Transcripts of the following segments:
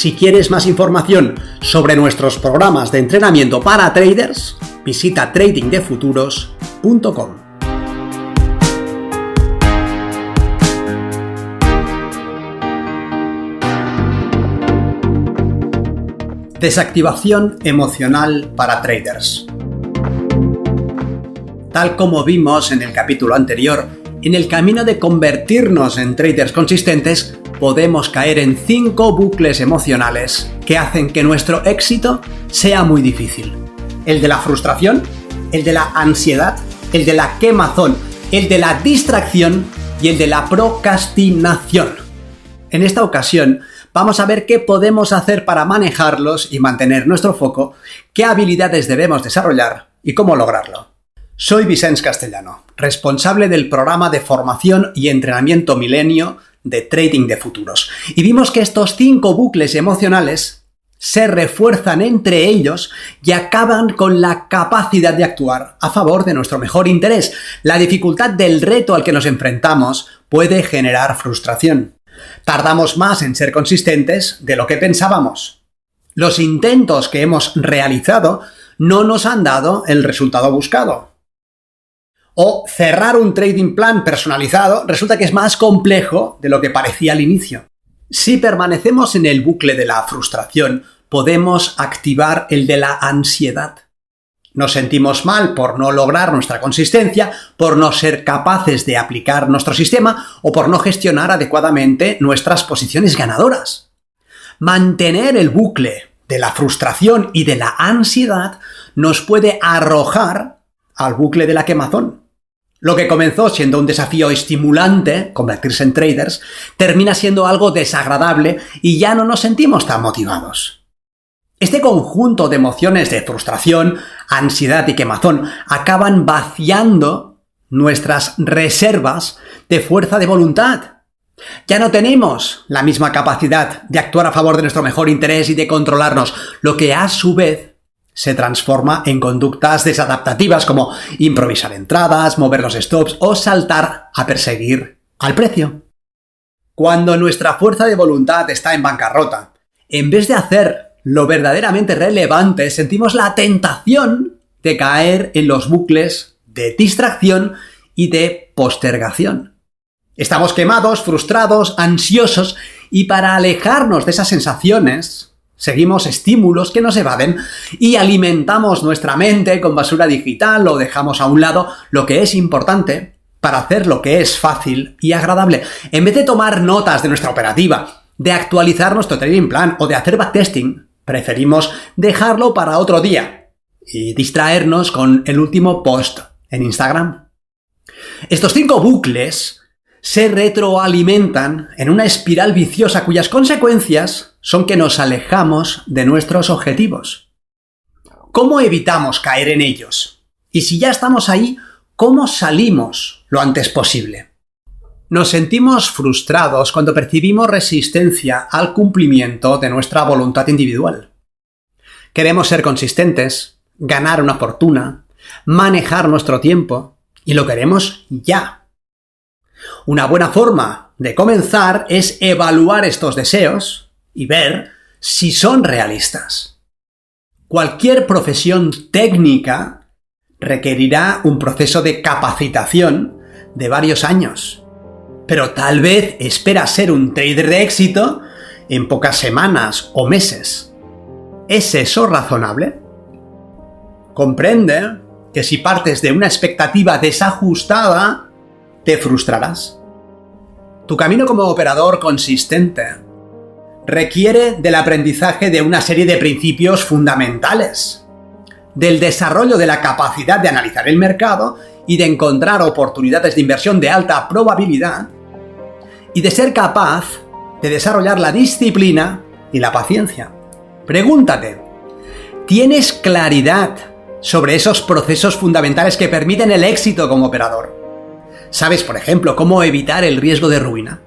Si quieres más información sobre nuestros programas de entrenamiento para traders, visita tradingdefuturos.com. Desactivación emocional para traders. Tal como vimos en el capítulo anterior, en el camino de convertirnos en traders consistentes, podemos caer en cinco bucles emocionales que hacen que nuestro éxito sea muy difícil. El de la frustración, el de la ansiedad, el de la quemazón, el de la distracción y el de la procrastinación. En esta ocasión vamos a ver qué podemos hacer para manejarlos y mantener nuestro foco, qué habilidades debemos desarrollar y cómo lograrlo. Soy Vicens Castellano, responsable del programa de formación y entrenamiento milenio de trading de futuros. Y vimos que estos cinco bucles emocionales se refuerzan entre ellos y acaban con la capacidad de actuar a favor de nuestro mejor interés. La dificultad del reto al que nos enfrentamos puede generar frustración. Tardamos más en ser consistentes de lo que pensábamos. Los intentos que hemos realizado no nos han dado el resultado buscado o cerrar un trading plan personalizado resulta que es más complejo de lo que parecía al inicio. Si permanecemos en el bucle de la frustración, podemos activar el de la ansiedad. Nos sentimos mal por no lograr nuestra consistencia, por no ser capaces de aplicar nuestro sistema o por no gestionar adecuadamente nuestras posiciones ganadoras. Mantener el bucle de la frustración y de la ansiedad nos puede arrojar al bucle de la quemazón. Lo que comenzó siendo un desafío estimulante, convertirse en traders, termina siendo algo desagradable y ya no nos sentimos tan motivados. Este conjunto de emociones de frustración, ansiedad y quemazón acaban vaciando nuestras reservas de fuerza de voluntad. Ya no tenemos la misma capacidad de actuar a favor de nuestro mejor interés y de controlarnos, lo que a su vez se transforma en conductas desadaptativas como improvisar entradas, mover los stops o saltar a perseguir al precio. Cuando nuestra fuerza de voluntad está en bancarrota, en vez de hacer lo verdaderamente relevante, sentimos la tentación de caer en los bucles de distracción y de postergación. Estamos quemados, frustrados, ansiosos y para alejarnos de esas sensaciones, Seguimos estímulos que nos evaden y alimentamos nuestra mente con basura digital o dejamos a un lado lo que es importante para hacer lo que es fácil y agradable. En vez de tomar notas de nuestra operativa, de actualizar nuestro trading plan o de hacer backtesting, preferimos dejarlo para otro día y distraernos con el último post en Instagram. Estos cinco bucles se retroalimentan en una espiral viciosa cuyas consecuencias son que nos alejamos de nuestros objetivos. ¿Cómo evitamos caer en ellos? Y si ya estamos ahí, ¿cómo salimos lo antes posible? Nos sentimos frustrados cuando percibimos resistencia al cumplimiento de nuestra voluntad individual. Queremos ser consistentes, ganar una fortuna, manejar nuestro tiempo, y lo queremos ya. Una buena forma de comenzar es evaluar estos deseos y ver si son realistas. Cualquier profesión técnica requerirá un proceso de capacitación de varios años. Pero tal vez espera ser un trader de éxito en pocas semanas o meses. ¿Es eso razonable? Comprende que si partes de una expectativa desajustada, te frustrarás. Tu camino como operador consistente requiere del aprendizaje de una serie de principios fundamentales, del desarrollo de la capacidad de analizar el mercado y de encontrar oportunidades de inversión de alta probabilidad, y de ser capaz de desarrollar la disciplina y la paciencia. Pregúntate, ¿tienes claridad sobre esos procesos fundamentales que permiten el éxito como operador? ¿Sabes, por ejemplo, cómo evitar el riesgo de ruina?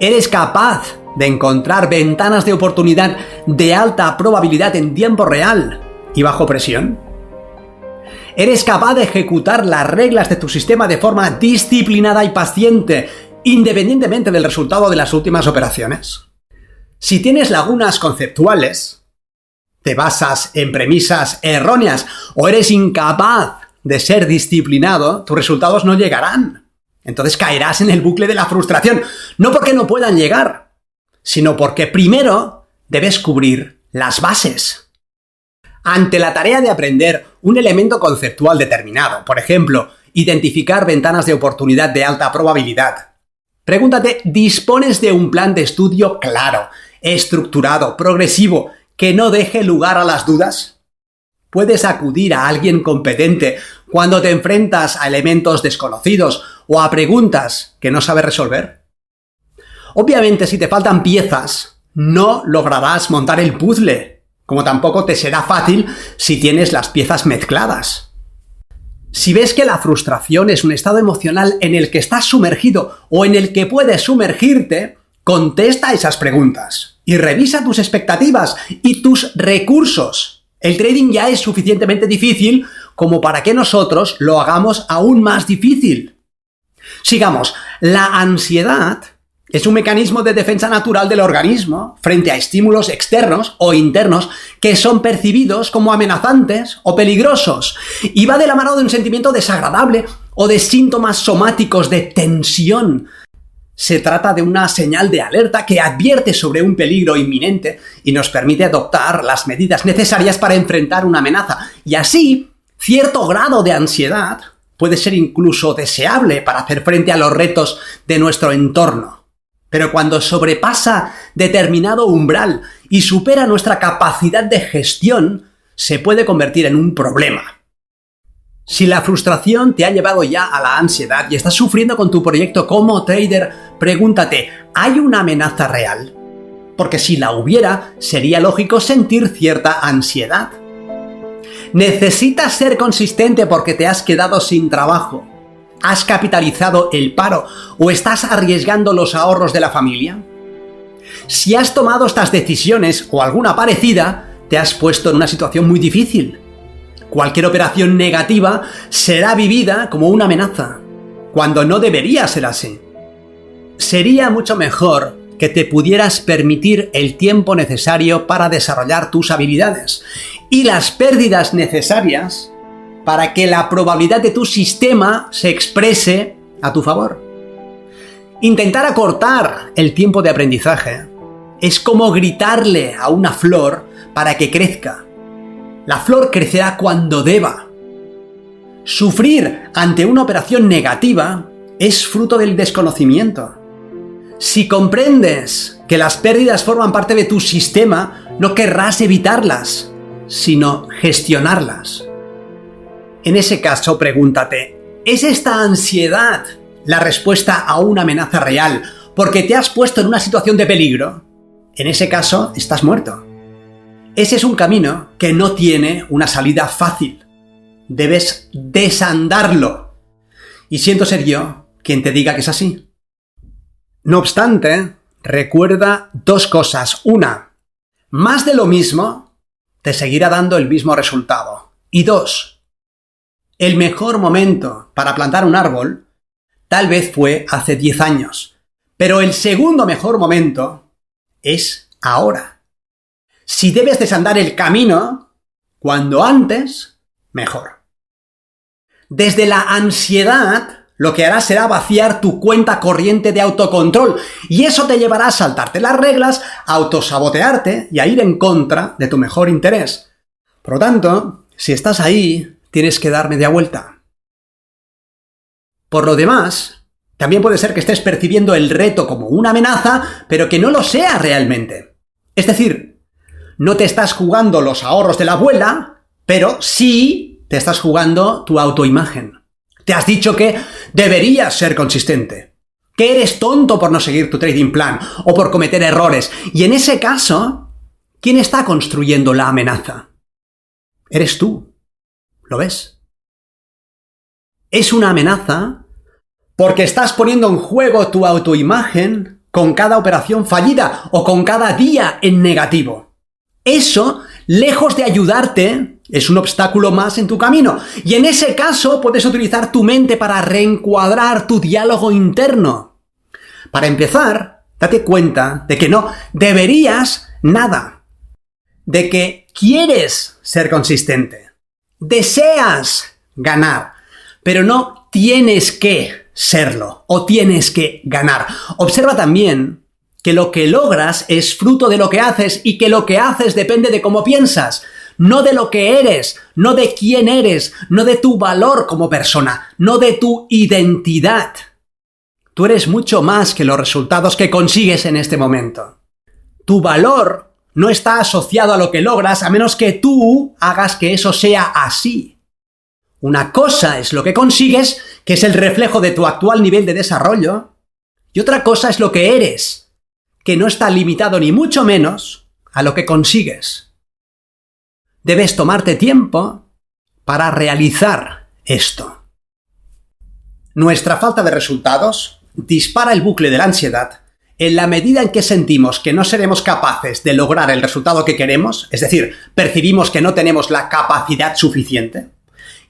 ¿Eres capaz de encontrar ventanas de oportunidad de alta probabilidad en tiempo real y bajo presión? ¿Eres capaz de ejecutar las reglas de tu sistema de forma disciplinada y paciente, independientemente del resultado de las últimas operaciones? Si tienes lagunas conceptuales, te basas en premisas erróneas o eres incapaz de ser disciplinado, tus resultados no llegarán. Entonces caerás en el bucle de la frustración. No porque no puedan llegar, sino porque primero debes cubrir las bases. Ante la tarea de aprender un elemento conceptual determinado, por ejemplo, identificar ventanas de oportunidad de alta probabilidad, pregúntate, ¿dispones de un plan de estudio claro, estructurado, progresivo, que no deje lugar a las dudas? ¿Puedes acudir a alguien competente cuando te enfrentas a elementos desconocidos o a preguntas que no sabes resolver? Obviamente si te faltan piezas, no lograrás montar el puzzle, como tampoco te será fácil si tienes las piezas mezcladas. Si ves que la frustración es un estado emocional en el que estás sumergido o en el que puedes sumergirte, contesta esas preguntas y revisa tus expectativas y tus recursos. El trading ya es suficientemente difícil como para que nosotros lo hagamos aún más difícil. Sigamos, la ansiedad es un mecanismo de defensa natural del organismo frente a estímulos externos o internos que son percibidos como amenazantes o peligrosos y va de la mano de un sentimiento desagradable o de síntomas somáticos de tensión. Se trata de una señal de alerta que advierte sobre un peligro inminente y nos permite adoptar las medidas necesarias para enfrentar una amenaza. Y así, cierto grado de ansiedad puede ser incluso deseable para hacer frente a los retos de nuestro entorno. Pero cuando sobrepasa determinado umbral y supera nuestra capacidad de gestión, se puede convertir en un problema. Si la frustración te ha llevado ya a la ansiedad y estás sufriendo con tu proyecto como trader, pregúntate, ¿hay una amenaza real? Porque si la hubiera, sería lógico sentir cierta ansiedad. Necesitas ser consistente porque te has quedado sin trabajo ¿Has capitalizado el paro o estás arriesgando los ahorros de la familia? Si has tomado estas decisiones o alguna parecida, te has puesto en una situación muy difícil. Cualquier operación negativa será vivida como una amenaza, cuando no debería ser así. Sería mucho mejor que te pudieras permitir el tiempo necesario para desarrollar tus habilidades y las pérdidas necesarias para que la probabilidad de tu sistema se exprese a tu favor. Intentar acortar el tiempo de aprendizaje es como gritarle a una flor para que crezca. La flor crecerá cuando deba. Sufrir ante una operación negativa es fruto del desconocimiento. Si comprendes que las pérdidas forman parte de tu sistema, no querrás evitarlas, sino gestionarlas. En ese caso, pregúntate, ¿es esta ansiedad la respuesta a una amenaza real porque te has puesto en una situación de peligro? En ese caso, estás muerto. Ese es un camino que no tiene una salida fácil. Debes desandarlo. Y siento ser yo quien te diga que es así. No obstante, recuerda dos cosas. Una, más de lo mismo te seguirá dando el mismo resultado. Y dos, el mejor momento para plantar un árbol tal vez fue hace 10 años, pero el segundo mejor momento es ahora. Si debes desandar el camino, cuando antes, mejor. Desde la ansiedad, lo que harás será vaciar tu cuenta corriente de autocontrol y eso te llevará a saltarte las reglas, a autosabotearte y a ir en contra de tu mejor interés. Por lo tanto, si estás ahí, tienes que dar media vuelta. Por lo demás, también puede ser que estés percibiendo el reto como una amenaza, pero que no lo sea realmente. Es decir, no te estás jugando los ahorros de la abuela, pero sí te estás jugando tu autoimagen. Te has dicho que deberías ser consistente, que eres tonto por no seguir tu trading plan o por cometer errores, y en ese caso ¿Quién está construyendo la amenaza? Eres tú. ¿Lo ves? Es una amenaza porque estás poniendo en juego tu autoimagen con cada operación fallida o con cada día en negativo. Eso, lejos de ayudarte, es un obstáculo más en tu camino. Y en ese caso puedes utilizar tu mente para reencuadrar tu diálogo interno. Para empezar, date cuenta de que no deberías nada. De que quieres ser consistente. Deseas ganar. Pero no tienes que serlo o tienes que ganar. Observa también que lo que logras es fruto de lo que haces y que lo que haces depende de cómo piensas, no de lo que eres, no de quién eres, no de tu valor como persona, no de tu identidad. Tú eres mucho más que los resultados que consigues en este momento. Tu valor no está asociado a lo que logras a menos que tú hagas que eso sea así. Una cosa es lo que consigues, que es el reflejo de tu actual nivel de desarrollo, y otra cosa es lo que eres, que no está limitado ni mucho menos a lo que consigues. Debes tomarte tiempo para realizar esto. Nuestra falta de resultados dispara el bucle de la ansiedad en la medida en que sentimos que no seremos capaces de lograr el resultado que queremos, es decir, percibimos que no tenemos la capacidad suficiente,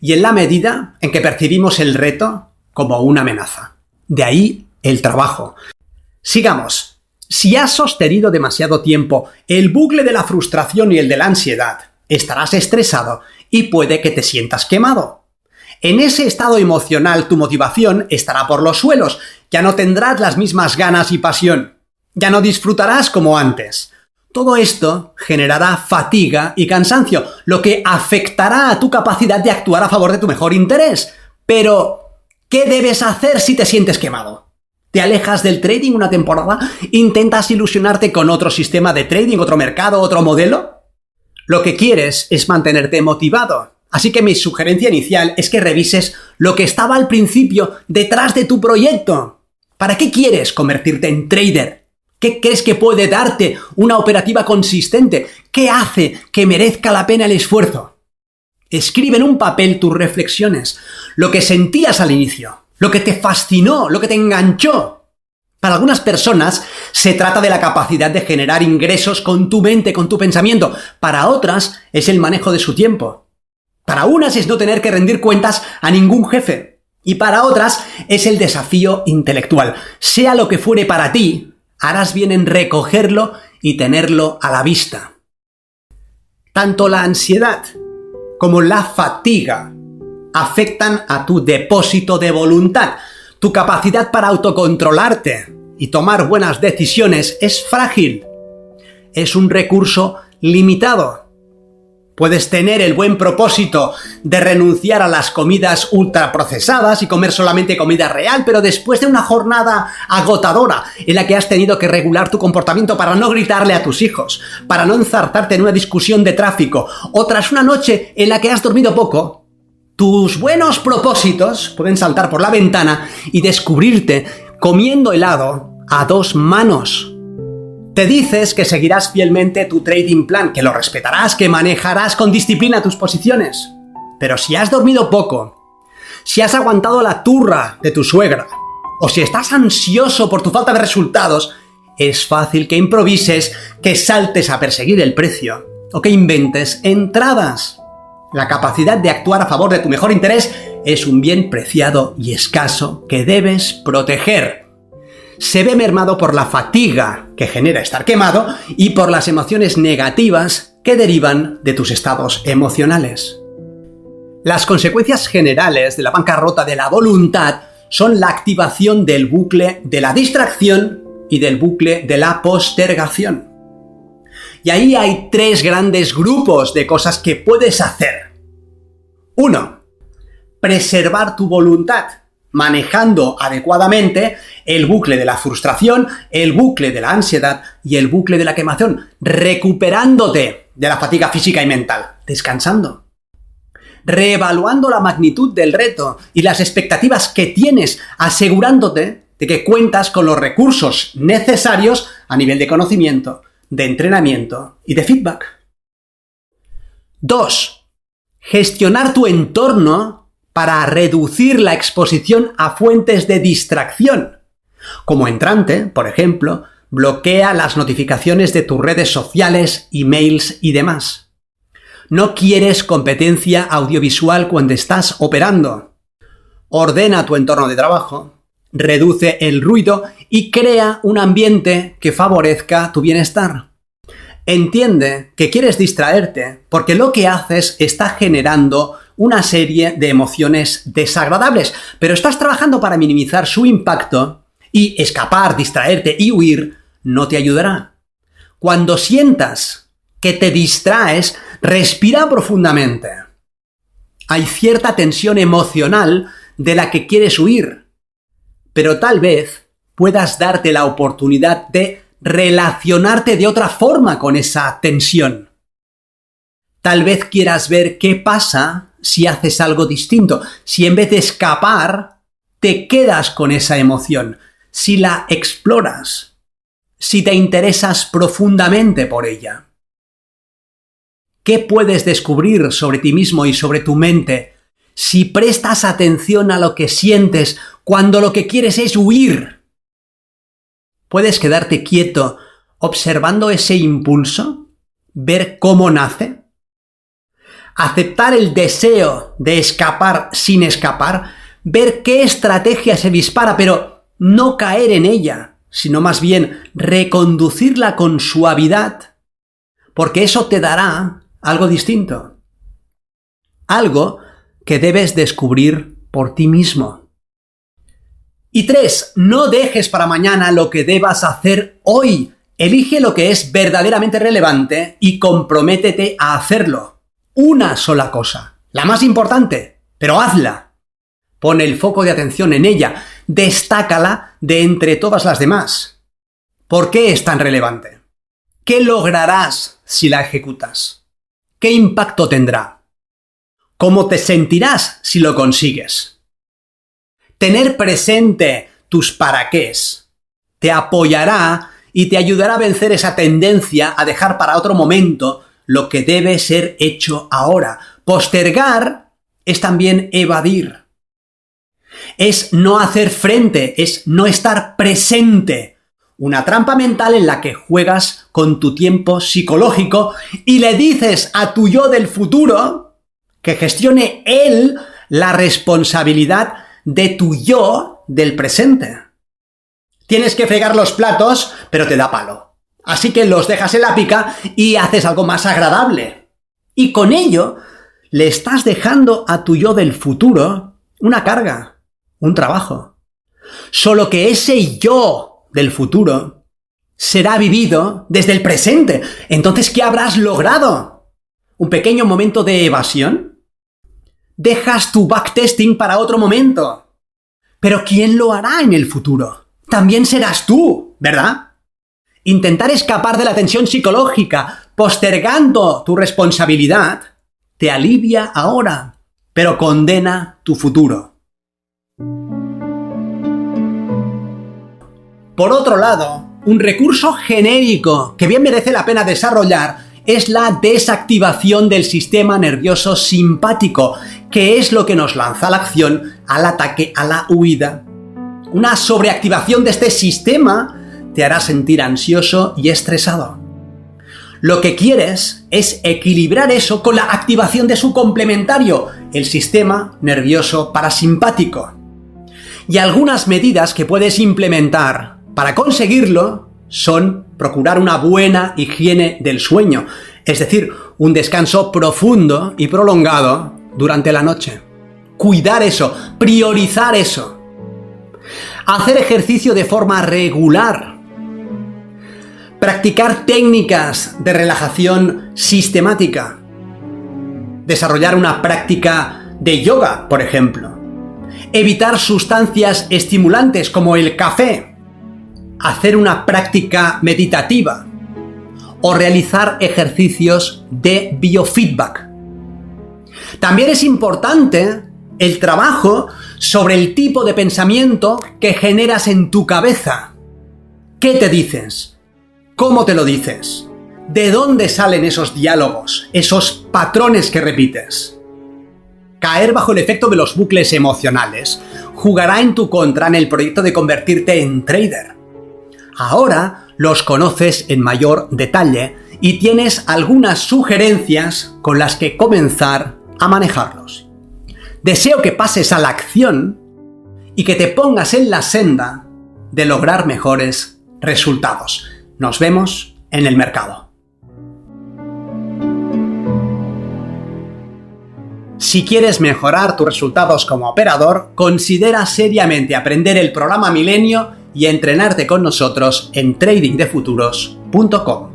y en la medida en que percibimos el reto como una amenaza. De ahí el trabajo. Sigamos. Si has sostenido demasiado tiempo el bucle de la frustración y el de la ansiedad, estarás estresado y puede que te sientas quemado. En ese estado emocional tu motivación estará por los suelos, ya no tendrás las mismas ganas y pasión, ya no disfrutarás como antes. Todo esto generará fatiga y cansancio, lo que afectará a tu capacidad de actuar a favor de tu mejor interés. Pero, ¿qué debes hacer si te sientes quemado? Te alejas del trading una temporada, intentas ilusionarte con otro sistema de trading, otro mercado, otro modelo. Lo que quieres es mantenerte motivado. Así que mi sugerencia inicial es que revises lo que estaba al principio detrás de tu proyecto. ¿Para qué quieres convertirte en trader? ¿Qué crees que puede darte una operativa consistente? ¿Qué hace que merezca la pena el esfuerzo? Escribe en un papel tus reflexiones, lo que sentías al inicio, lo que te fascinó, lo que te enganchó. Para algunas personas se trata de la capacidad de generar ingresos con tu mente, con tu pensamiento. Para otras es el manejo de su tiempo. Para unas es no tener que rendir cuentas a ningún jefe. Y para otras es el desafío intelectual. Sea lo que fuere para ti, harás bien en recogerlo y tenerlo a la vista. Tanto la ansiedad como la fatiga afectan a tu depósito de voluntad. Tu capacidad para autocontrolarte y tomar buenas decisiones es frágil. Es un recurso limitado. Puedes tener el buen propósito de renunciar a las comidas ultraprocesadas y comer solamente comida real, pero después de una jornada agotadora en la que has tenido que regular tu comportamiento para no gritarle a tus hijos, para no enzartarte en una discusión de tráfico, o tras una noche en la que has dormido poco, tus buenos propósitos pueden saltar por la ventana y descubrirte comiendo helado a dos manos. Te dices que seguirás fielmente tu trading plan, que lo respetarás, que manejarás con disciplina tus posiciones. Pero si has dormido poco, si has aguantado la turra de tu suegra, o si estás ansioso por tu falta de resultados, es fácil que improvises, que saltes a perseguir el precio, o que inventes entradas. La capacidad de actuar a favor de tu mejor interés es un bien preciado y escaso que debes proteger. Se ve mermado por la fatiga que genera estar quemado y por las emociones negativas que derivan de tus estados emocionales. Las consecuencias generales de la bancarrota de la voluntad son la activación del bucle de la distracción y del bucle de la postergación. Y ahí hay tres grandes grupos de cosas que puedes hacer. Uno, preservar tu voluntad, manejando adecuadamente el bucle de la frustración, el bucle de la ansiedad y el bucle de la quemación, recuperándote de la fatiga física y mental, descansando, reevaluando la magnitud del reto y las expectativas que tienes, asegurándote de que cuentas con los recursos necesarios a nivel de conocimiento, de entrenamiento y de feedback. 2. Gestionar tu entorno para reducir la exposición a fuentes de distracción. Como entrante, por ejemplo, bloquea las notificaciones de tus redes sociales, emails y demás. No quieres competencia audiovisual cuando estás operando. Ordena tu entorno de trabajo, reduce el ruido y crea un ambiente que favorezca tu bienestar. Entiende que quieres distraerte porque lo que haces está generando una serie de emociones desagradables, pero estás trabajando para minimizar su impacto y escapar, distraerte y huir no te ayudará. Cuando sientas que te distraes, respira profundamente. Hay cierta tensión emocional de la que quieres huir, pero tal vez puedas darte la oportunidad de relacionarte de otra forma con esa tensión. Tal vez quieras ver qué pasa si haces algo distinto, si en vez de escapar, te quedas con esa emoción, si la exploras, si te interesas profundamente por ella. ¿Qué puedes descubrir sobre ti mismo y sobre tu mente si prestas atención a lo que sientes cuando lo que quieres es huir? ¿Puedes quedarte quieto observando ese impulso? ¿Ver cómo nace? Aceptar el deseo de escapar sin escapar, ver qué estrategia se dispara, pero no caer en ella, sino más bien reconducirla con suavidad, porque eso te dará algo distinto. Algo que debes descubrir por ti mismo. Y tres, no dejes para mañana lo que debas hacer hoy. Elige lo que es verdaderamente relevante y comprométete a hacerlo. Una sola cosa, la más importante, pero hazla. Pon el foco de atención en ella, destácala de entre todas las demás. ¿Por qué es tan relevante? ¿Qué lograrás si la ejecutas? ¿Qué impacto tendrá? ¿Cómo te sentirás si lo consigues? Tener presente tus para te apoyará y te ayudará a vencer esa tendencia a dejar para otro momento lo que debe ser hecho ahora. Postergar es también evadir. Es no hacer frente, es no estar presente. Una trampa mental en la que juegas con tu tiempo psicológico y le dices a tu yo del futuro que gestione él la responsabilidad de tu yo del presente. Tienes que fregar los platos, pero te da palo. Así que los dejas en la pica y haces algo más agradable. Y con ello le estás dejando a tu yo del futuro una carga, un trabajo. Solo que ese yo del futuro será vivido desde el presente. Entonces, ¿qué habrás logrado? ¿Un pequeño momento de evasión? Dejas tu backtesting para otro momento. Pero ¿quién lo hará en el futuro? También serás tú, ¿verdad? Intentar escapar de la tensión psicológica, postergando tu responsabilidad, te alivia ahora, pero condena tu futuro. Por otro lado, un recurso genérico que bien merece la pena desarrollar es la desactivación del sistema nervioso simpático, que es lo que nos lanza a la acción, al ataque, a la huida. Una sobreactivación de este sistema te hará sentir ansioso y estresado. Lo que quieres es equilibrar eso con la activación de su complementario, el sistema nervioso parasimpático. Y algunas medidas que puedes implementar para conseguirlo son procurar una buena higiene del sueño, es decir, un descanso profundo y prolongado durante la noche. Cuidar eso, priorizar eso. Hacer ejercicio de forma regular. Practicar técnicas de relajación sistemática. Desarrollar una práctica de yoga, por ejemplo. Evitar sustancias estimulantes como el café hacer una práctica meditativa o realizar ejercicios de biofeedback. También es importante el trabajo sobre el tipo de pensamiento que generas en tu cabeza. ¿Qué te dices? ¿Cómo te lo dices? ¿De dónde salen esos diálogos, esos patrones que repites? Caer bajo el efecto de los bucles emocionales jugará en tu contra en el proyecto de convertirte en trader. Ahora los conoces en mayor detalle y tienes algunas sugerencias con las que comenzar a manejarlos. Deseo que pases a la acción y que te pongas en la senda de lograr mejores resultados. Nos vemos en el mercado. Si quieres mejorar tus resultados como operador, considera seriamente aprender el programa Milenio y entrenarte con nosotros en tradingdefuturos.com.